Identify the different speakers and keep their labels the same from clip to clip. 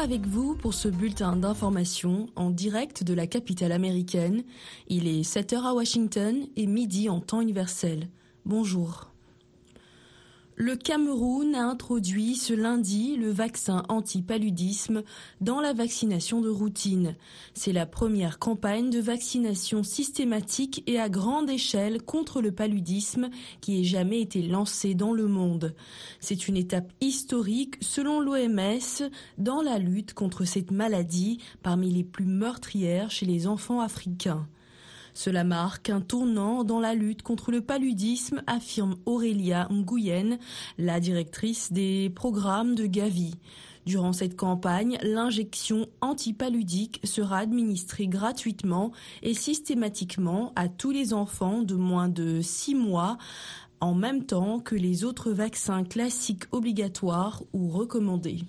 Speaker 1: Avec vous pour ce bulletin d'information en direct de la capitale américaine. Il est 7h à Washington et midi en temps universel. Bonjour. Le Cameroun a introduit ce lundi le vaccin anti-paludisme dans la vaccination de routine. C'est la première campagne de vaccination systématique et à grande échelle contre le paludisme qui ait jamais été lancée dans le monde. C'est une étape historique selon l'OMS dans la lutte contre cette maladie parmi les plus meurtrières chez les enfants africains. Cela marque un tournant dans la lutte contre le paludisme, affirme Aurélia Nguyen, la directrice des programmes de Gavi. Durant cette campagne, l'injection antipaludique sera administrée gratuitement et systématiquement à tous les enfants de moins de 6 mois en même temps que les autres vaccins classiques obligatoires ou recommandés.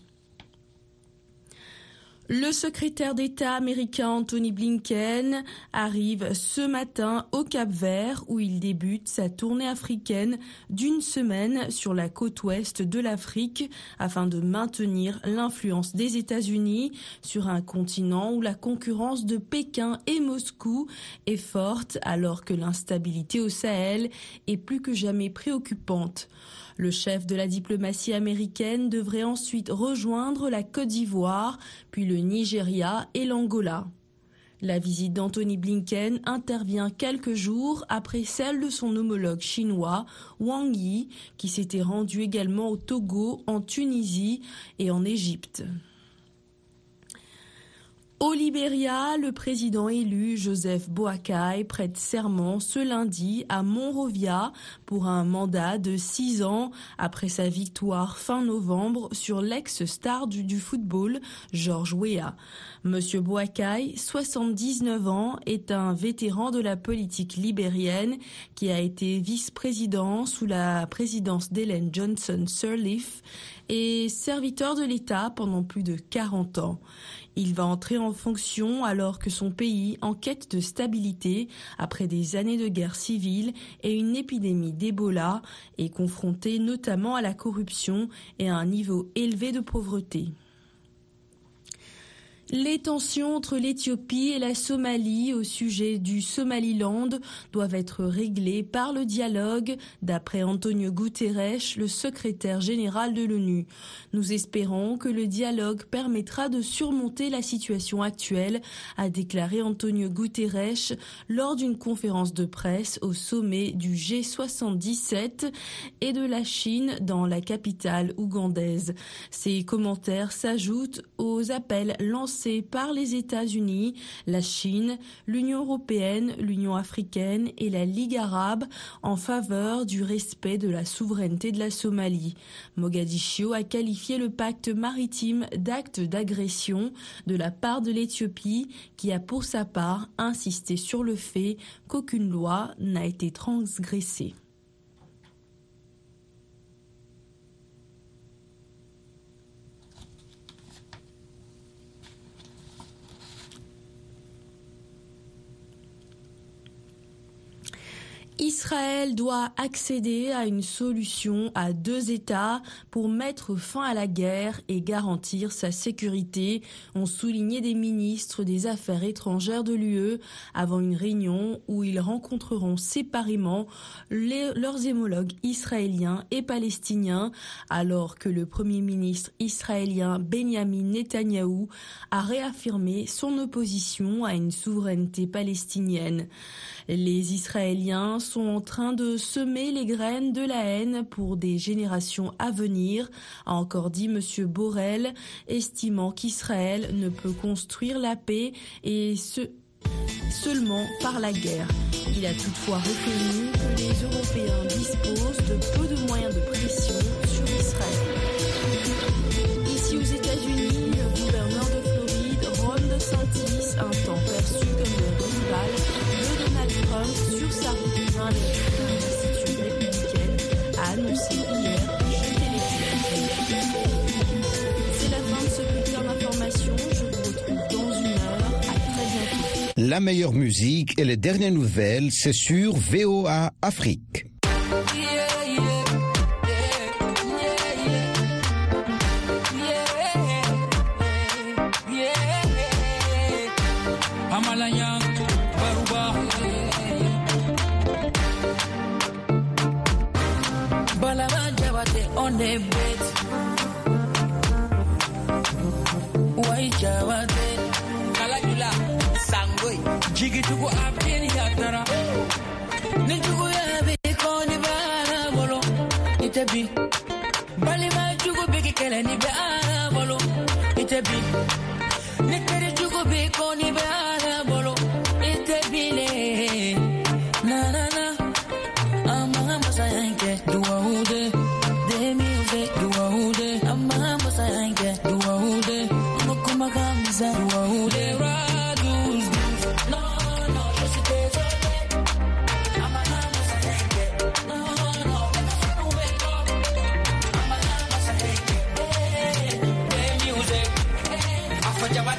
Speaker 1: Le secrétaire d'État américain Anthony Blinken arrive ce matin au Cap Vert où il débute sa tournée africaine d'une semaine sur la côte ouest de l'Afrique afin de maintenir l'influence des États-Unis sur un continent où la concurrence de Pékin et Moscou est forte alors que l'instabilité au Sahel est plus que jamais préoccupante. Le chef de la diplomatie américaine devrait ensuite rejoindre la Côte d'Ivoire, puis le Nigeria et l'Angola. La visite d'Anthony Blinken intervient quelques jours après celle de son homologue chinois Wang Yi, qui s'était rendu également au Togo, en Tunisie et en Égypte. Au Libéria, le président élu Joseph Boakai prête serment ce lundi à Monrovia pour un mandat de six ans après sa victoire fin novembre sur l'ex-star du, football Georges Weah. Monsieur Boakai, 79 ans, est un vétéran de la politique libérienne qui a été vice-président sous la présidence d'Hélène Johnson Sirleaf et serviteur de l'État pendant plus de 40 ans. Il va entrer en fonction alors que son pays, en quête de stabilité, après des années de guerre civile et une épidémie d'Ebola, est confronté notamment à la corruption et à un niveau élevé de pauvreté. Les tensions entre l'Éthiopie et la Somalie au sujet du Somaliland doivent être réglées par le dialogue, d'après Antonio Guterres, le secrétaire général de l'ONU. Nous espérons que le dialogue permettra de surmonter la situation actuelle, a déclaré Antonio Guterres lors d'une conférence de presse au sommet du G77 et de la Chine dans la capitale ougandaise. Ces commentaires s'ajoutent aux appels lancés par les États-Unis, la Chine, l'Union européenne, l'Union africaine et la Ligue arabe en faveur du respect de la souveraineté de la Somalie. Mogadiscio a qualifié le pacte maritime d'acte d'agression de la part de l'Éthiopie qui a pour sa part insisté sur le fait qu'aucune loi n'a été transgressée. Israël doit accéder à une solution à deux États pour mettre fin à la guerre et garantir sa sécurité, ont souligné des ministres des Affaires étrangères de l'UE avant une réunion où ils rencontreront séparément leurs homologues israéliens et palestiniens, alors que le Premier ministre israélien Benjamin Netanyahou a réaffirmé son opposition à une souveraineté palestinienne. Les Israéliens sont en train de semer les graines de la haine pour des générations à venir, a encore dit M. Borrell, estimant qu'Israël ne peut construire la paix et ce seulement par la guerre. Il a toutefois reconnu que les Européens disposent de peu de moyens de pression la
Speaker 2: meilleure musique et les dernières nouvelles, c'est sur VOA Afrique.
Speaker 3: tugu abdin yatara nin tugu yabe koni bara bolo. Itebi. Bali ma tugu bigi ni bara bolo. Itebi. Ni tere tugu bi koni bara bolo. Itebi le na na na. Amanga masayanke duwa ude. Demi ya va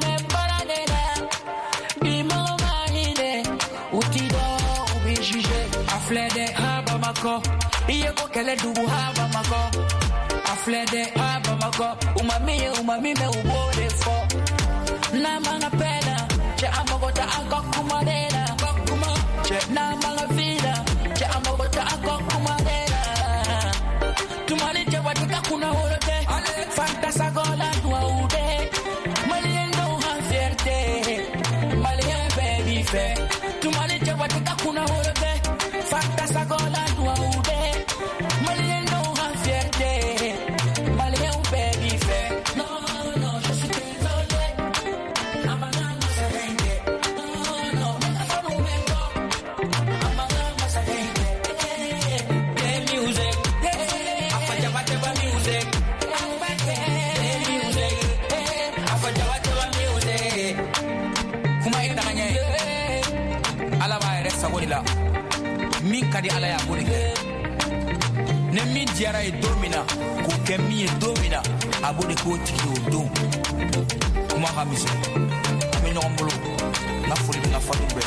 Speaker 3: go kele du haba mago afle de haba mago umami umami me ubore fo. Na manga pena. Che amago ta akok kumarena kokuma che na manga ala y'a b'o de kɛ. Ni min diyara ye don min na k'o kɛ min ye don min na a b'o de k'o tigi o don. Kuma ka misɛn. An bɛ ɲɔgɔn bolo. N ka foli bɛ n ka fatu bɛɛ.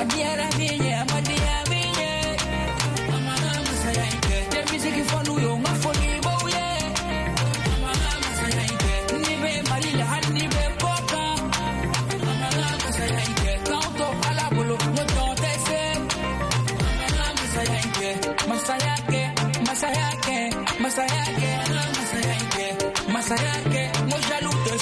Speaker 3: A diyara min ye a ma